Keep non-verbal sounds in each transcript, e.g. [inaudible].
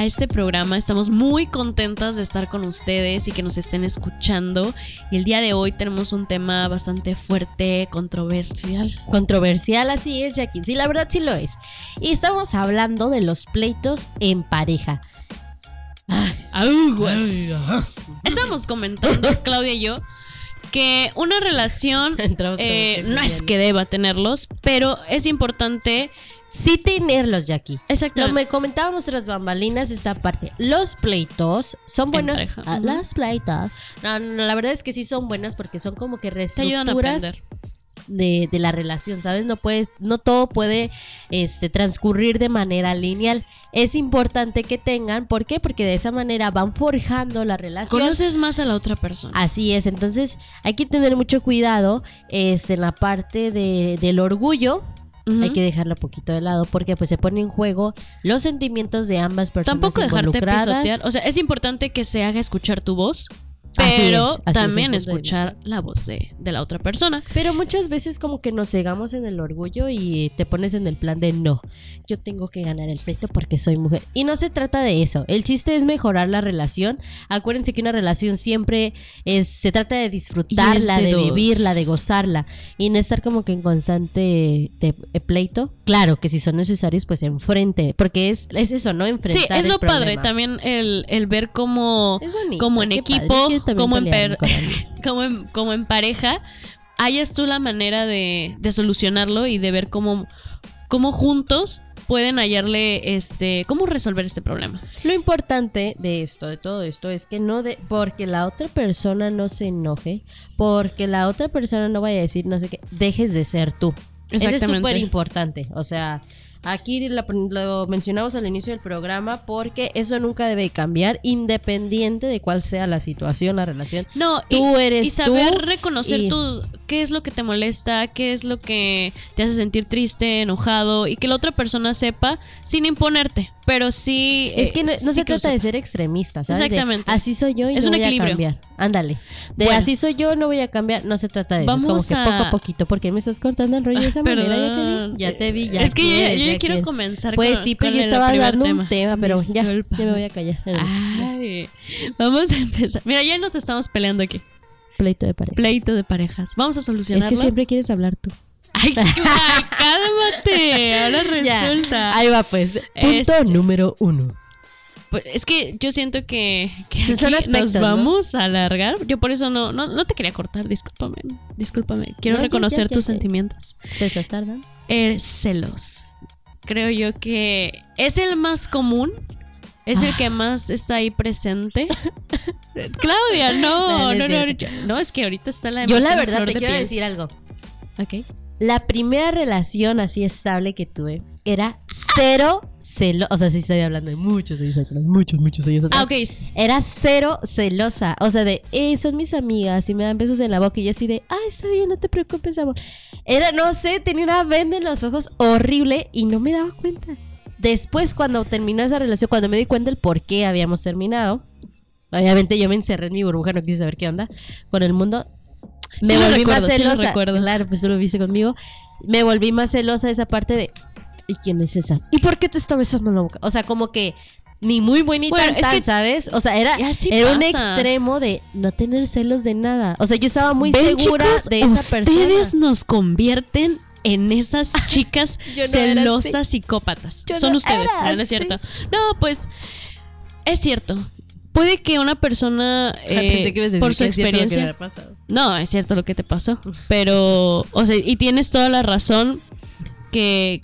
a este programa. Estamos muy contentas de estar con ustedes y que nos estén escuchando. Y el día de hoy tenemos un tema bastante fuerte, controversial. Controversial, así es, Jackie. Sí, la verdad sí lo es. Y estamos hablando de los pleitos en pareja. Aguas. Estamos comentando, [laughs] Claudia y yo, que una relación eh, no es que deba tenerlos, pero es importante. Sí tenerlos, Jackie. Lo Exactamente. me comentábamos tras bambalinas esta parte. Los pleitos son buenos. Ah. Las pleitos. No, no, la verdad es que sí son buenas porque son como que reestructuras de, de la relación, ¿sabes? No puedes, no todo puede este, transcurrir de manera lineal. Es importante que tengan, ¿por qué? Porque de esa manera van forjando la relación. Conoces más a la otra persona. Así es, entonces hay que tener mucho cuidado este, en la parte de, del orgullo. Hay que dejarlo un poquito de lado porque pues se pone en juego los sentimientos de ambas personas Tampoco dejarte pisotear. O sea, es importante que se haga escuchar tu voz, pero es, así es, también escuchar la voz de, de la otra persona. Pero muchas veces como que nos cegamos en el orgullo y te pones en el plan de no, yo tengo que ganar el pleito porque soy mujer. Y no se trata de eso. El chiste es mejorar la relación. Acuérdense que una relación siempre es, se trata de disfrutarla, de vivirla, de gozarla y no estar como que en constante de- de pleito. Claro que si son necesarios, pues enfrente, porque es, es eso, ¿no? Enfrentar Sí, es el lo padre también el, el ver como en padre. También como en, [laughs] como, en, como en pareja, hayas tú la manera de, de solucionarlo y de ver cómo, cómo juntos pueden hallarle este cómo resolver este problema. Lo importante de esto, de todo esto, es que no de, porque la otra persona no se enoje, porque la otra persona no vaya a decir no sé qué, dejes de ser tú. Eso es súper importante. O sea, aquí la- lo mencionamos al inicio del programa porque eso nunca debe cambiar, independiente de cuál sea la situación, la relación. No, Tú y, eres y saber tú reconocer y- tu qué es lo que te molesta, qué es lo que te hace sentir triste, enojado y que la otra persona sepa sin imponerte, pero sí Es eh, que no, no sí se que trata de ser extremista, ¿sabes? De, Exactamente. así soy yo y Es no un voy equilibrio. a cambiar. Ándale. De Bueno. así soy yo, no voy a cambiar. No se trata de eso. Vamos es como que a- poco a poquito. ¿Por qué me estás cortando el rollo de esa [laughs] manera? Perdón. Ya te vi, ya Es que yo, quieres, yo quiero quieres. comenzar Pues con- sí, pero con yo estaba dando un tema, pero ya, Disculpa. ya me voy a callar. Ay, vamos a empezar. Mira, ya nos estamos peleando aquí. Pleito de pareja. Pleito de parejas. Vamos a Es solucionarlo. que siempre quieres hablar tú. Ay, [laughs] ay, cálmate. Ahora Ya. resulta. Ahí va, pues. Punto Este. número uno. Pues, es que yo siento que, que Sí, son aquí aspectos, nos ¿no? vamos a alargar. Yo por eso no, no, no te quería cortar, discúlpame. Discúlpame. Quiero ya, reconocer ya, ya tus sentimientos. ¿Te estás tardando? Eh, celos. Creo yo que es el más común. Es el que más está ahí presente. [laughs] Claudia, no, No, no no, es no, que ahorita está la Yo la verdad te quiero piel. decir algo. Ok. La primera relación así estable que tuve era cero celo. O sea, sí estoy hablando de muchos años atrás. Muchos, muchos años atrás. Ah, ok. Era cero celosa. O sea, de, eh, son mis amigas y me dan besos en la boca. Y yo así de, ah, está bien, no te preocupes, amor. Era, no sé, tenía una venda en los ojos horrible y no me daba cuenta. Después, cuando terminó esa relación, cuando me di cuenta el por qué habíamos terminado, obviamente yo me encerré en mi burbuja, no quise saber qué onda con el mundo. Me Sí volví más recuerdo, celosa. Claro, pues tú lo viste conmigo. Me volví más celosa de esa parte de, ¿y quién es esa? ¿Y por qué te está besando la boca? O sea, como que ni muy buen ni Bueno, tan, es tan, que- ¿sabes? O sea, era, era un extremo de no tener celos de nada. O sea, yo estaba muy Ven, segura chicos, de esa ustedes persona. nos convierten en esas [laughs] chicas [laughs] no celosas psicópatas. Yo Son no ustedes, no, no es cierto. No, pues es cierto. Puede que una persona [laughs] eh, Pensé que ibas a decir por su experiencia. No, es cierto lo que te pasó. Pero, o sea, y tienes toda la razón que,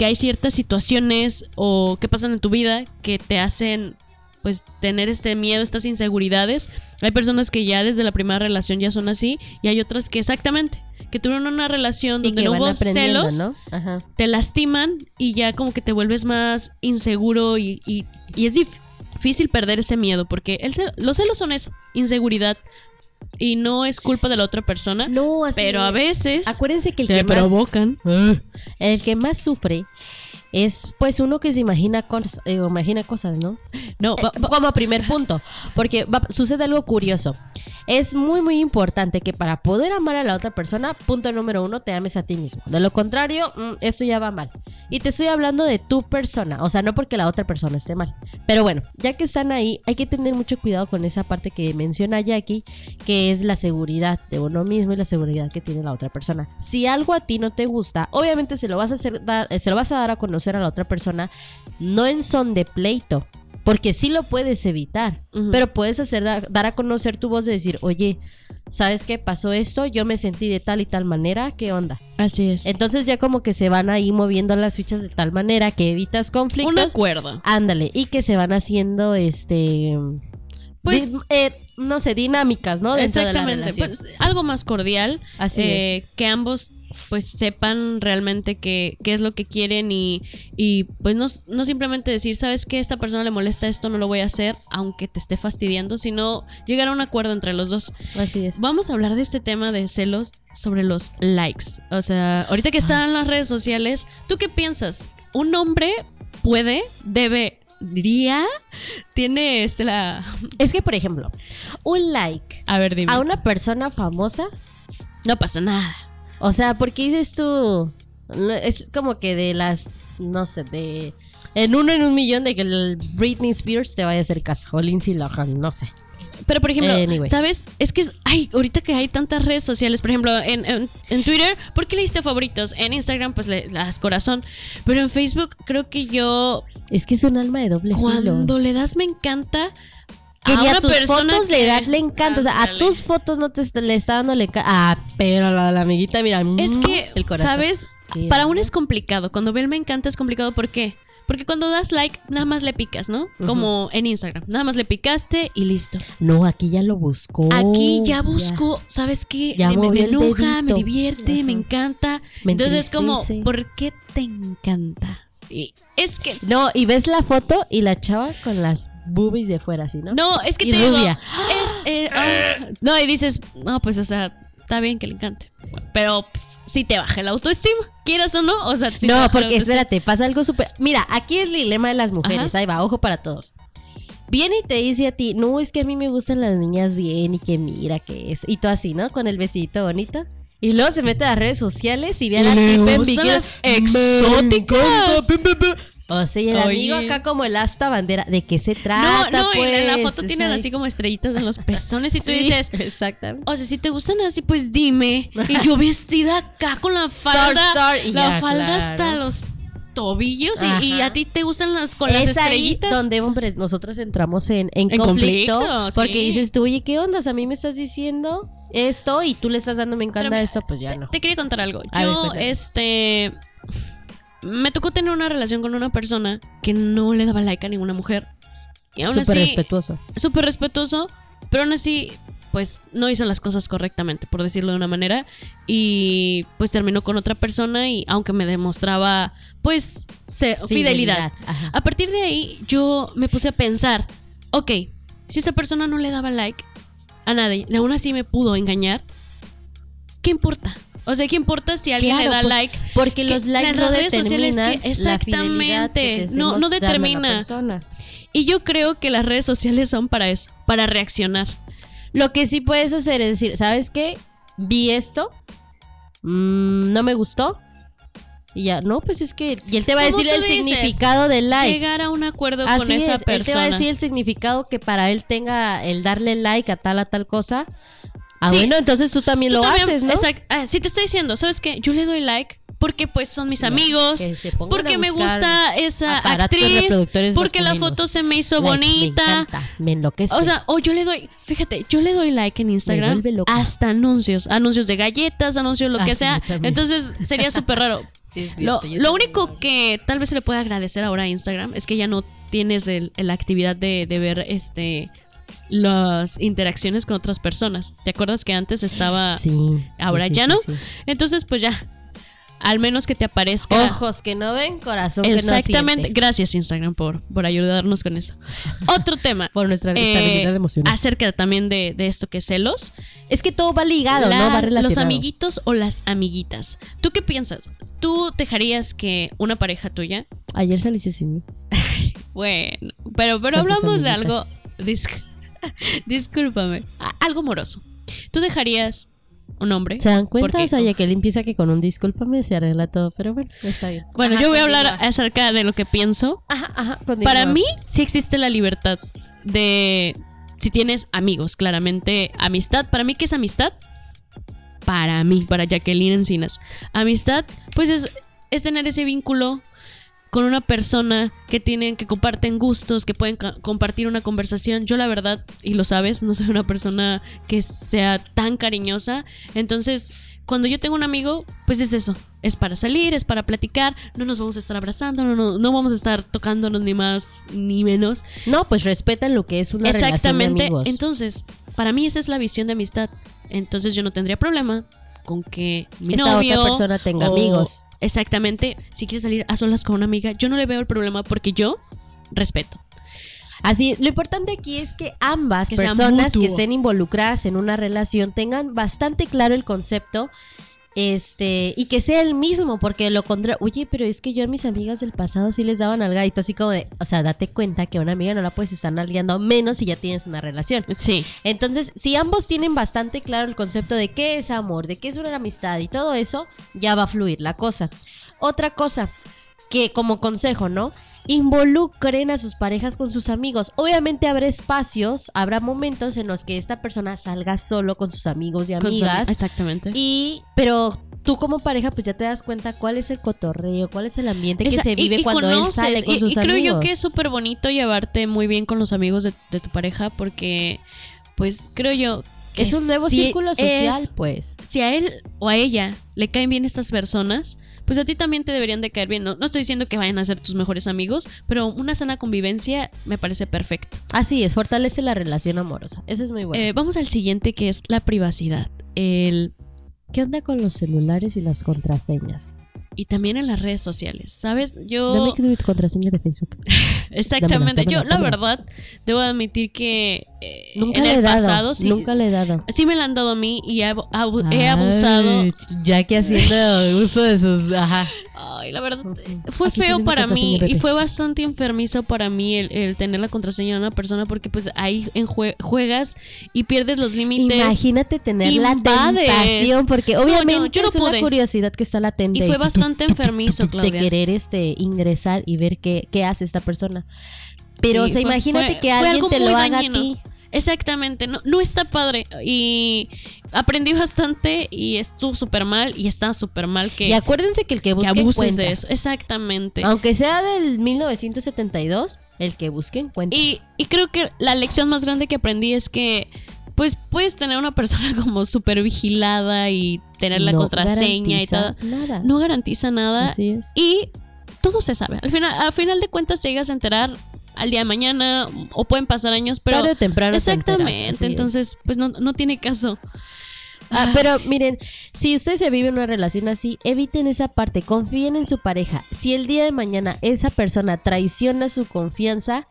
que hay ciertas situaciones o que pasan en tu vida que te hacen, pues, tener este miedo, estas inseguridades. Hay personas que ya desde la primera relación ya son así y hay otras que exactamente, que tuvieron una relación donde no hubo celos, ¿no? Ajá. te lastiman y ya como que te vuelves más inseguro y, y- y es dif- difícil perder ese miedo porque el los celos son eso, inseguridad y no es culpa de la otra persona, No, así pero a es. veces Acuérdense que el te que más provocan. el que más sufre es pues uno que se imagina, cos- eh, imagina cosas, ¿no? No, Como primer punto, porque va- sucede algo curioso. Es muy, muy importante que para poder amar a la otra persona, punto número uno, te ames a ti mismo. De lo contrario, mm, esto ya va mal. Y te estoy hablando de tu persona, o sea, no porque la otra persona esté mal. Pero bueno, ya que están ahí, hay que tener mucho cuidado con esa parte que menciona Jackie, que es la seguridad de uno mismo y la seguridad que tiene la otra persona. Si algo a ti no te gusta, obviamente se lo vas a hacer dar, se lo vas a dar a conocer a la otra persona, no en son de pleito, porque sí lo puedes evitar, pero puedes hacer dar, dar a conocer tu voz de decir, oye, ¿sabes qué pasó esto? Yo me sentí de tal y tal manera, ¿qué onda? así es. Entonces ya como que se van ahí moviendo las fichas de tal manera que evitas un conflictos. acuerdo. Ándale, y que se van haciendo este Pues- eh, no sé, dinámicas, ¿no? Dentro de la Exactamente. relación. Pues, algo más cordial. Así eh, Que ambos pues sepan realmente qué, qué es lo que quieren y, y pues no, no simplemente decir, sabes que esta persona le molesta esto, no lo voy a hacer, aunque te esté fastidiando, sino llegar a un acuerdo entre los dos. Así es. Vamos a hablar de este tema de celos sobre los likes. O sea, ahorita que están en las redes sociales, ¿tú qué piensas? ¿Un hombre puede, debe, diría, tiene este la... Es que, por ejemplo, un like A ver, dime. a una persona famosa, No pasa nada. O sea, porque dices tú, es como que de las, no sé, de... En uno en un millón de que el Britney Spears te vaya a hacer caso, o Lindsay Lohan, no sé. Pero, por ejemplo, Anyway. ¿sabes? Es que, es- ay, ahorita que hay tantas redes sociales, por ejemplo, en, en- en Twitter, ¿por qué le diste favoritos? En Instagram, pues le das corazón. Pero en Facebook, creo que yo, Es que es un alma de doble filo. cuando le das me encanta. Que a ni a una tus fotos que- le das le encanta. O sea, a tus fotos no te le está dando le encanta. Ah, pero a la de la amiguita, mira. Es mm, que, el corazón. ¿sabes? Para ¿no? uno es complicado. Cuando ver me encanta es complicado. ¿Por qué? Porque cuando das like, nada más le picas, ¿no? Como en Instagram. Nada más le picaste y listo. No, aquí ya lo buscó. Aquí ya busco, ¿sabes qué? Ya me, me el enoja, me divierte, me Ajá. encanta. Me Entonces es como. ¿por qué te encanta? Y es que No, y ves la foto y la chava con las boobies de fuera, así, ¿no? no, es que Y te digo, rubia. es eh, ah, no y dices, no, pues o sea, está bien que le encante, pero pues, si te baja la autoestima, quieras o no, o sea, si te no, porque espérate, pasa algo súper. Mira, aquí es el dilema de las mujeres. Ajá. Ahí va, ojo para todos. Viene y te dice a ti, no, es que a mí me gustan las niñas bien y que mira que es. Y tú así, ¿no? Con el vestidito bonito. Y luego se mete a las redes sociales y ve a la tipa en las pe, pe. O sea, y el Oye. amigo acá como el asta bandera. ¿De qué se No, trata? no, y en la pues? foto tienen ahí. así como estrellitas en los [laughs] pezones y tú Sí, dices, Exactamente. O sea, si te gustan así, pues dime. Y yo [laughs] vestida acá con la falda. star, y la ya, falda claro. hasta los tobillos. y- a ti te gustan las con las es ahí estrellitas. donde, hombres, nosotros entramos en, en En conflicto, conflicto, porque sí. dices tú, oye, ¿qué ondas? A mí me estás diciendo esto y tú le estás dando me encanta Pero esto, pues ya te, no. te quería contar algo. A Yo, este. Me tocó tener una relación con una persona que no le daba like a ninguna mujer. Y aún Súper así, respetuoso. súper respetuoso, pero aún así, pues no hizo las cosas correctamente, por decirlo de una manera. Y pues terminó con otra persona y aunque me demostraba, pues, se- fidelidad. Ajá. A partir de ahí, yo me puse a pensar, ok, si esa persona no le daba like a nadie, aún así me pudo engañar, ¿qué importa? O sea, ¿qué importa si alguien Claro, le da por- like? Porque los likes las no redes sociales que- exactamente, no- no determina. Y yo creo que las redes sociales son para eso, para reaccionar. Lo que sí puedes hacer es decir, ¿sabes qué? Vi esto, mm, no me gustó. Y ya, no, pues es que. Y él te va a decir el dices, significado del like. Llegar a un acuerdo Así con esa es, él te va a persona. decir el significado que para él tenga el darle like a tal a tal cosa. Ah, Sí. bueno, entonces tú también Tú lo también- haces, ¿no? ah, si te está diciendo, ¿sabes qué? Yo le doy like porque pues son mis No, amigos, porque me gusta esa actriz, porque la foto se me hizo Like, Me bonita. encanta, me enloquece. O sea, o yo le doy, fíjate, yo le doy like en Instagram hasta anuncios, anuncios de galletas, anuncios lo Ah, que sí, sea. Entonces sería [laughs] súper raro. Sí, es Lo, cierto, lo único que tal vez se le puede agradecer ahora a Instagram es que ya no tienes el- la actividad de, de ver este las interacciones con otras personas. ¿Te acuerdas que antes estaba Sí. ahora sí, sí, ya sí, no? sí. Entonces, pues ya. Al menos que te aparezca. Ojos que no ven, corazón que no Exactamente. siente. Gracias, Instagram, por, por ayudarnos con eso. Otro tema. [laughs] Por nuestra eh, estabilidad emocional. acerca también de, de esto que es celos. Es que todo va ligado, La- ¿no? Va los amiguitos o las amiguitas. ¿Tú qué piensas? ¿Tú dejarías que una pareja tuya? Ayer saliste sin mí. [laughs] Bueno, pero, pero hablamos de algo. [laughs] discúlpame. Algo moroso. ¿Tú dejarías un hombre? ¿Se dan cuenta? Porque- O sea, ya que él empieza que con un discúlpame se arregla todo, pero bueno, está bien. Bueno, Ajá, yo voy a hablar continúa. acerca de lo que pienso. Ajá, ajá, continúa. Para mí, sí existe la libertad de. Si tienes amigos, claramente. Amistad. ¿Para mí qué es amistad? Para mí, para Jacqueline Encinas. Amistad, pues es, es tener ese vínculo con una persona que tienen, que comparten gustos, que pueden compartir una conversación. Yo la verdad, y lo sabes, no soy una persona que sea tan cariñosa. Entonces, cuando yo tengo un amigo, pues es eso. Es para salir, es para platicar. No nos vamos a estar abrazando, no, no, no vamos a estar tocándonos ni más ni menos. No, pues respetan lo que es una relación de Exactamente. amigos. Entonces, para mí esa es la visión de amistad. Entonces yo no tendría problema con que mi Esta novio otra persona tenga o- amigos. Exactamente. Si quieres salir a solas con una amiga, yo no le veo el problema porque yo respeto. Así, lo importante aquí es que ambas Que personas que estén involucradas en una relación tengan bastante claro el concepto este y que sea el mismo, porque lo contrario, oye, pero es que yo a mis amigas del pasado sí les daban al gaito, así como de, o sea, date cuenta que a una amiga no la puedes estar nalgueando menos si ya tienes una relación. Sí. Entonces, si ambos tienen bastante claro el concepto de qué es amor, de qué es una amistad y todo eso, ya va a fluir la cosa. Otra cosa, que como consejo, ¿no? Involucren a sus parejas con sus amigos. Obviamente habrá espacios, habrá momentos en los que esta persona salga solo con sus amigos y su- amigas. Exactamente. Y, pero tú como pareja, pues ya te das cuenta cuál es el cotorreo, cuál es el ambiente que Esa- se vive y cuando él sale con y, sus y creo amigos. yo que es súper bonito llevarte muy bien con los amigos de, de tu pareja porque, pues, creo yo que es un nuevo si círculo social, es- pues. si a él o a ella le caen bien estas personas, pues a ti también te deberían de caer bien. No, no estoy diciendo que vayan a ser tus mejores amigos, pero una sana convivencia me parece perfecto. Así es, fortalece la relación amorosa. Eso es muy bueno. Eh, vamos al siguiente que es la privacidad. El, ¿Qué onda con los celulares y las contraseñas? Y también en las redes sociales, ¿sabes? Yo... Dame que tu contraseña de Facebook. [laughs] Exactamente. dámela, Yo, la dámela. verdad, debo admitir que eh, Nunca en le he el dado. pasado sí, Nunca le he dado. sí me la han dado a mí y he, abu- abu- he abusado. Ya que haciendo uso de sus. Ajá. Ay, la verdad, Ujú. fue Aquí feo para mí y fue bastante enfermizo para mí el, el tener la contraseña de una persona porque pues ahí en jue- juegas y pierdes los límites. Imagínate tener la tentación, porque No, no, obviamente yo no es una curiosidad que está latente. Y fue bastante enfermizo, Claudia. De querer este, ingresar y ver qué, qué hace esta persona. Pero, Sí, o sea, fue- imagínate fue- que alguien te lo haga dañino. a ti. Exactamente, no, no está padre y aprendí bastante y estuvo súper mal y está súper mal que, Y acuérdense que el que que busque encuentra. de eso. Exactamente. Aunque sea del 1972, el que busque encuentra. Y, y creo que la lección más grande que aprendí es que pues puedes tener una persona [laughs] como súper vigilada y tener la No contraseña y todo. Nada. No garantiza nada Así es. y todo se sabe. Al final, al final de cuentas te llegas a enterar al día de mañana o pueden pasar años, pero Tarde o temprano te enteras, exactamente, entonces pues no, no tiene caso. Ah, pero miren, si ustedes se viven una relación así, eviten esa parte, confíen en su pareja. Si el día de mañana esa persona traiciona su confianza,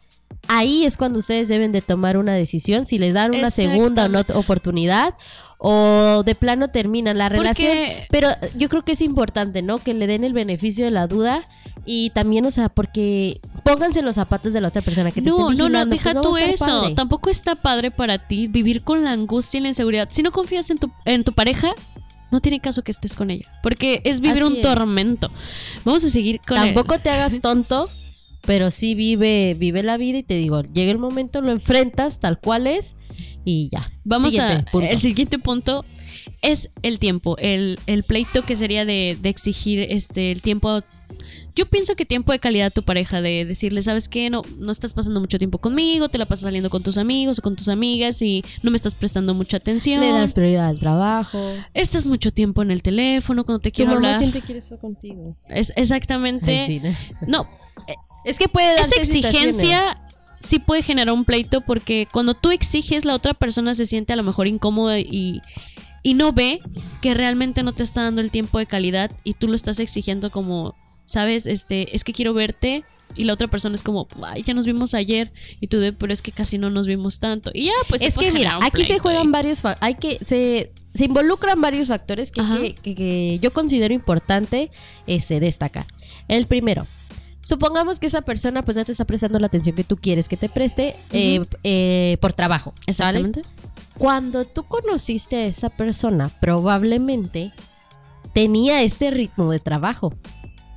ahí es cuando ustedes deben de tomar una decisión, si les dan una segunda o no oportunidad o de plano terminan la relación. Porque- Pero yo creo que es importante, ¿no? Que le den el beneficio de la duda y también, o sea, porque pónganse en los zapatos de la otra persona que te No, estén no, no, deja pues no tú eso. padre. Tampoco está padre para ti vivir con la angustia y la inseguridad. Si no confías en tu, en tu pareja, no tiene caso que estés con ella. Porque es vivir Así un es. tormento. Vamos a seguir con el- Tampoco te hagas tonto, pero sí vive, vive la vida y te digo, llega el momento, lo enfrentas tal cual es y ya. Vamos Siguiente a. punto. El siguiente punto es el tiempo. El, el pleito que sería de, de exigir este el tiempo. Yo pienso que tiempo de calidad a tu pareja, de decirle, ¿sabes qué? No, no estás pasando mucho tiempo conmigo, te la pasas saliendo con tus amigos o con tus amigas y no me estás prestando mucha atención. Le das prioridad al trabajo. Estás mucho tiempo en el teléfono cuando te Tu quiero mamá hablar. siempre quiere estar contigo. Es exactamente. Ay, sí, ¿no? No, Es que puede esa exigencia sí puede generar un pleito porque cuando tú exiges la otra persona se siente a lo mejor incómoda y, y no ve que realmente no te está dando el tiempo de calidad y tú lo estás exigiendo como, sabes, este, es que quiero verte y la otra persona es como, ay, ya nos vimos ayer y tú de, pero es que casi no nos vimos tanto. Y ya, pues es que mira, aquí se juegan ahí. varios, hay que se, se involucran varios factores que, que- que- que yo considero importante este, destacar. El primero, supongamos que esa persona pues no te está prestando la atención que tú quieres que te preste eh, eh, por trabajo. ¿vale? Exactamente. Cuando tú conociste a esa persona, probablemente tenía este ritmo de trabajo.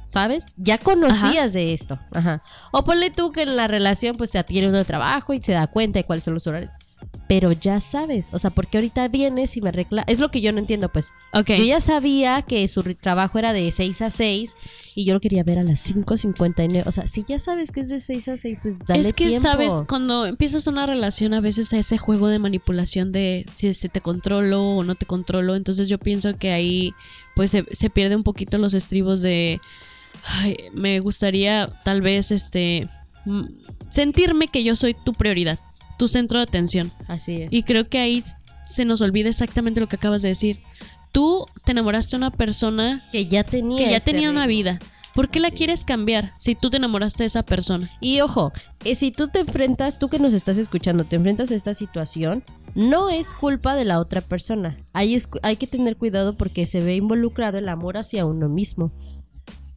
¿Sabes? Ya conocías de esto. Ajá. O ponle tú que en la relación pues te tiene uno de trabajo y se da cuenta de cuáles son los horarios. Pero ya sabes. O sea, porque ahorita vienes y me reclamas. Es lo que yo no entiendo, pues. Ok. Yo ya sabía que su trabajo era de 6 a 6 y yo lo quería ver a las 5.59. O sea, si ya sabes que es de 6 a 6, pues dale es que, tiempo. sabes, cuando empiezas una relación, a veces ese juego de manipulación de si, te controlo o no te controlo, entonces yo pienso que ahí pues se, se pierde un poquito los estribos de, ay, me gustaría tal vez este sentirme que yo soy tu prioridad, tu centro de atención. Así es. Y creo que ahí se nos olvida exactamente lo que acabas de decir. Tú te enamoraste de una persona que ya tenía que ya este tenía una vida. ¿Por qué la Así quieres cambiar si tú te enamoraste de esa persona? Y ojo, eh, si tú te enfrentas, tú que nos estás escuchando, te enfrentas a esta situación, no es culpa de la otra persona. Hay que tener cuidado porque se ve involucrado el amor hacia uno mismo.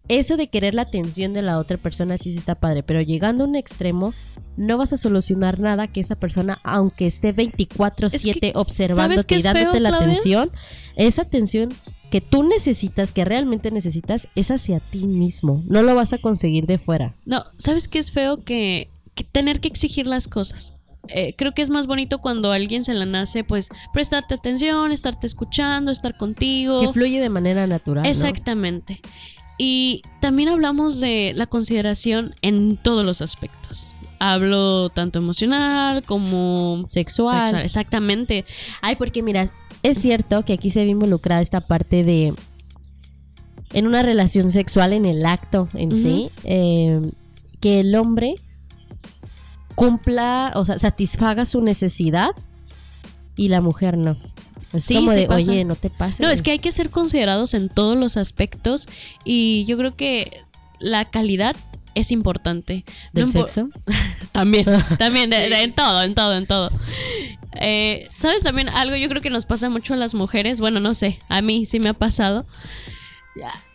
Eso de querer la atención de la otra persona sí está padre, pero llegando a un extremo, no vas a solucionar nada que esa persona, aunque esté 24/7 Es que, ¿sabes observándote y feo, dándote la Claudia? atención, esa atención que tú necesitas, que realmente necesitas, es hacia ti mismo. No lo vas a conseguir de fuera. No, ¿sabes qué es feo? Que, que tener que exigir las cosas. Eh, creo que es más bonito cuando a alguien se la nace, pues, prestarte atención, estarte escuchando, estar contigo. Que fluye de manera natural. ¿no? Y también hablamos de la consideración en todos los aspectos. Hablo tanto emocional como Sexual. sexual. Exactamente. Ay, porque mira, es cierto que aquí se ve involucrada esta parte de. En una relación sexual, en el acto en sí, eh, que el hombre cumpla, o sea, satisfaga su necesidad y la mujer no. Es Sí, como de, pasa. oye, no te pases. No, es que hay que ser considerados en todos los aspectos y yo creo que la calidad es importante. ¿Del No sexo? [laughs] También, [laughs] también, de- de- en todo, en todo, en todo. Eh, ¿Sabes también algo? Yo creo que nos pasa mucho a las mujeres. Bueno, no sé, a mí sí me ha pasado.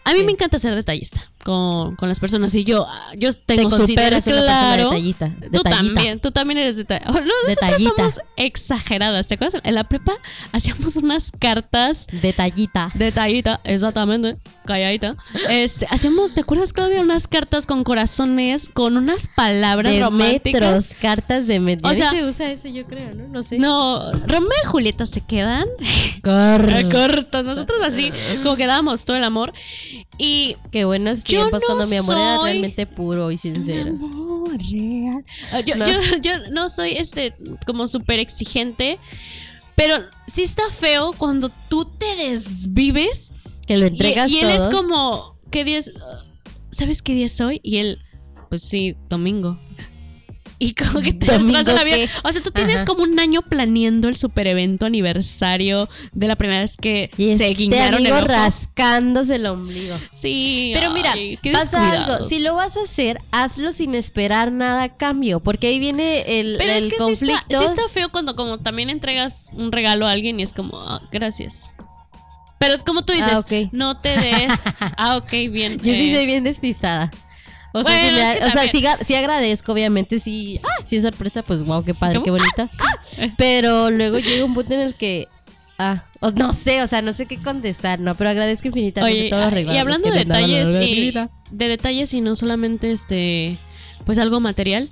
A mí Sí. me encanta ser detallista con, con las personas y yo, yo Te tengo súper una persona claro. detallita. Tú también, tú también eres detallista. No, nosotras Detallita. somos exageradas. ¿Te acuerdas? En la prepa hacíamos unas cartas Detallita. Detallita, exactamente, calladita. Este, hacíamos, ¿te acuerdas, Claudia? Unas cartas con corazones, con unas palabras De románticas. metros, cartas de metros. O sea- se usa eso, yo creo, ¿no? No sé. No, Romeo y Julieta se quedan Corre. [laughs] cortos. Nosotros así, como que dábamos todo el amor. Y. Qué buenos tiempos no cuando mi amor era realmente puro y sincero. Amor real. Ah, Yo, No. yo, yo no soy este como súper exigente. Pero sí está feo cuando tú te desvives Que lo Y- entregas y, él es como, ¿qué día es? ¿Sabes qué día es hoy? Y él, pues sí, domingo. Y como que te ¿Domingo destroza la vida. O sea, tú tienes Ajá. como un año planeando el super evento aniversario de la primera vez que Y se este guiñaron el ojo. rascándose el ombligo. Sí. Pero mira, ay, pasa algo. Si lo vas a hacer, hazlo sin esperar nada a cambio. Porque ahí viene el, Pero el es que sí conflicto. está, sí está feo cuando como también entregas un regalo a alguien y es como, ah, gracias. Pero como tú dices, Ah, ok. no te des. [laughs] ah, ok, bien. Yo sí eh, soy bien despistada. O sea, Bueno, sí, me- es que o sea, sí, agradezco, obviamente, sí, ah, sí es sorpresa, pues wow, qué padre, ¿Cómo? qué bonita. ah. Pero luego llega un punto en el que, ah, o- no sé, o sea, no sé qué contestar, no, pero agradezco infinitamente Oye, todos los ah, regalos. y hablando que de detalles y vida. de detalles y no solamente este pues algo material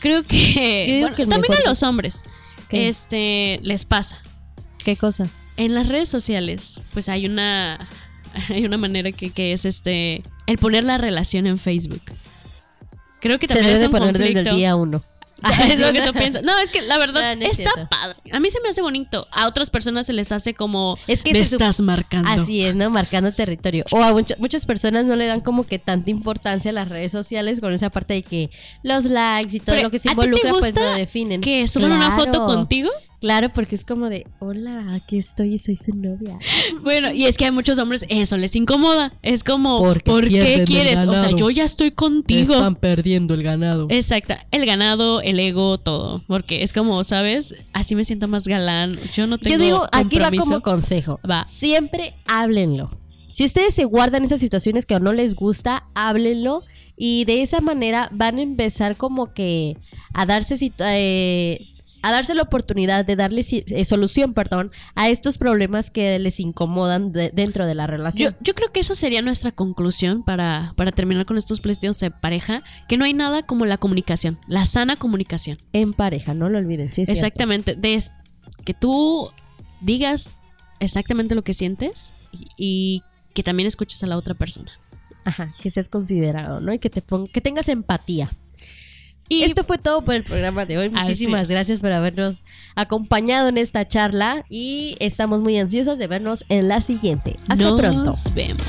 creo que, bueno, también mejor- a los hombres ¿Qué? este les pasa ¿Qué cosa? en las redes sociales pues hay una [laughs] hay una manera que, que es este el poner la relación en Facebook creo que Se también debe es de un poner desde el día uno. [laughs] es lo que tú [laughs] piensas. No, es que la verdad No, no es está cierto. padre. A mí se me hace bonito. A otras personas se les hace como. Es que "Me se estás marcando. Así es, ¿no? Marcando territorio. O a mucha- muchas personas no le dan como que tanta importancia a las redes sociales con esa parte de que los likes y todo Pero, lo que se ¿a ti te involucra pues gusta lo definen. Que suban una foto contigo. Claro, porque es como de, hola, aquí estoy y soy su novia. [laughs] Bueno, y es que a muchos hombres eso les incomoda. Es como, Porque ¿por qué quieres? O sea, yo ya estoy contigo. Están perdiendo el ganado. Exacto, el ganado, el ego, todo. Porque es como, ¿sabes? Así me siento más galán. Yo no tengo Yo digo, aquí va como consejo. Va. Siempre háblenlo. Si ustedes se guardan esas situaciones que no les gusta, háblenlo. Y de esa manera van a empezar como que a darse eh, a darse la oportunidad de darle eh, solución, perdón, a estos problemas que les incomodan de- dentro de la Yo, relación. yo creo que esa sería nuestra conclusión para, para terminar con estos pleitos de pareja, que no hay nada como la comunicación, la sana comunicación. En pareja, no lo olviden. Sí, es exactamente, de es- que tú digas exactamente lo que sientes y, y que también escuches a la otra persona. Ajá, que seas considerado, ¿no? Y que te que tengas empatía. Y Esto fue todo por el programa de hoy. Muchísimas gracias por habernos acompañado en esta charla y estamos muy ansiosos de vernos en la siguiente. Hasta nos pronto. vemos.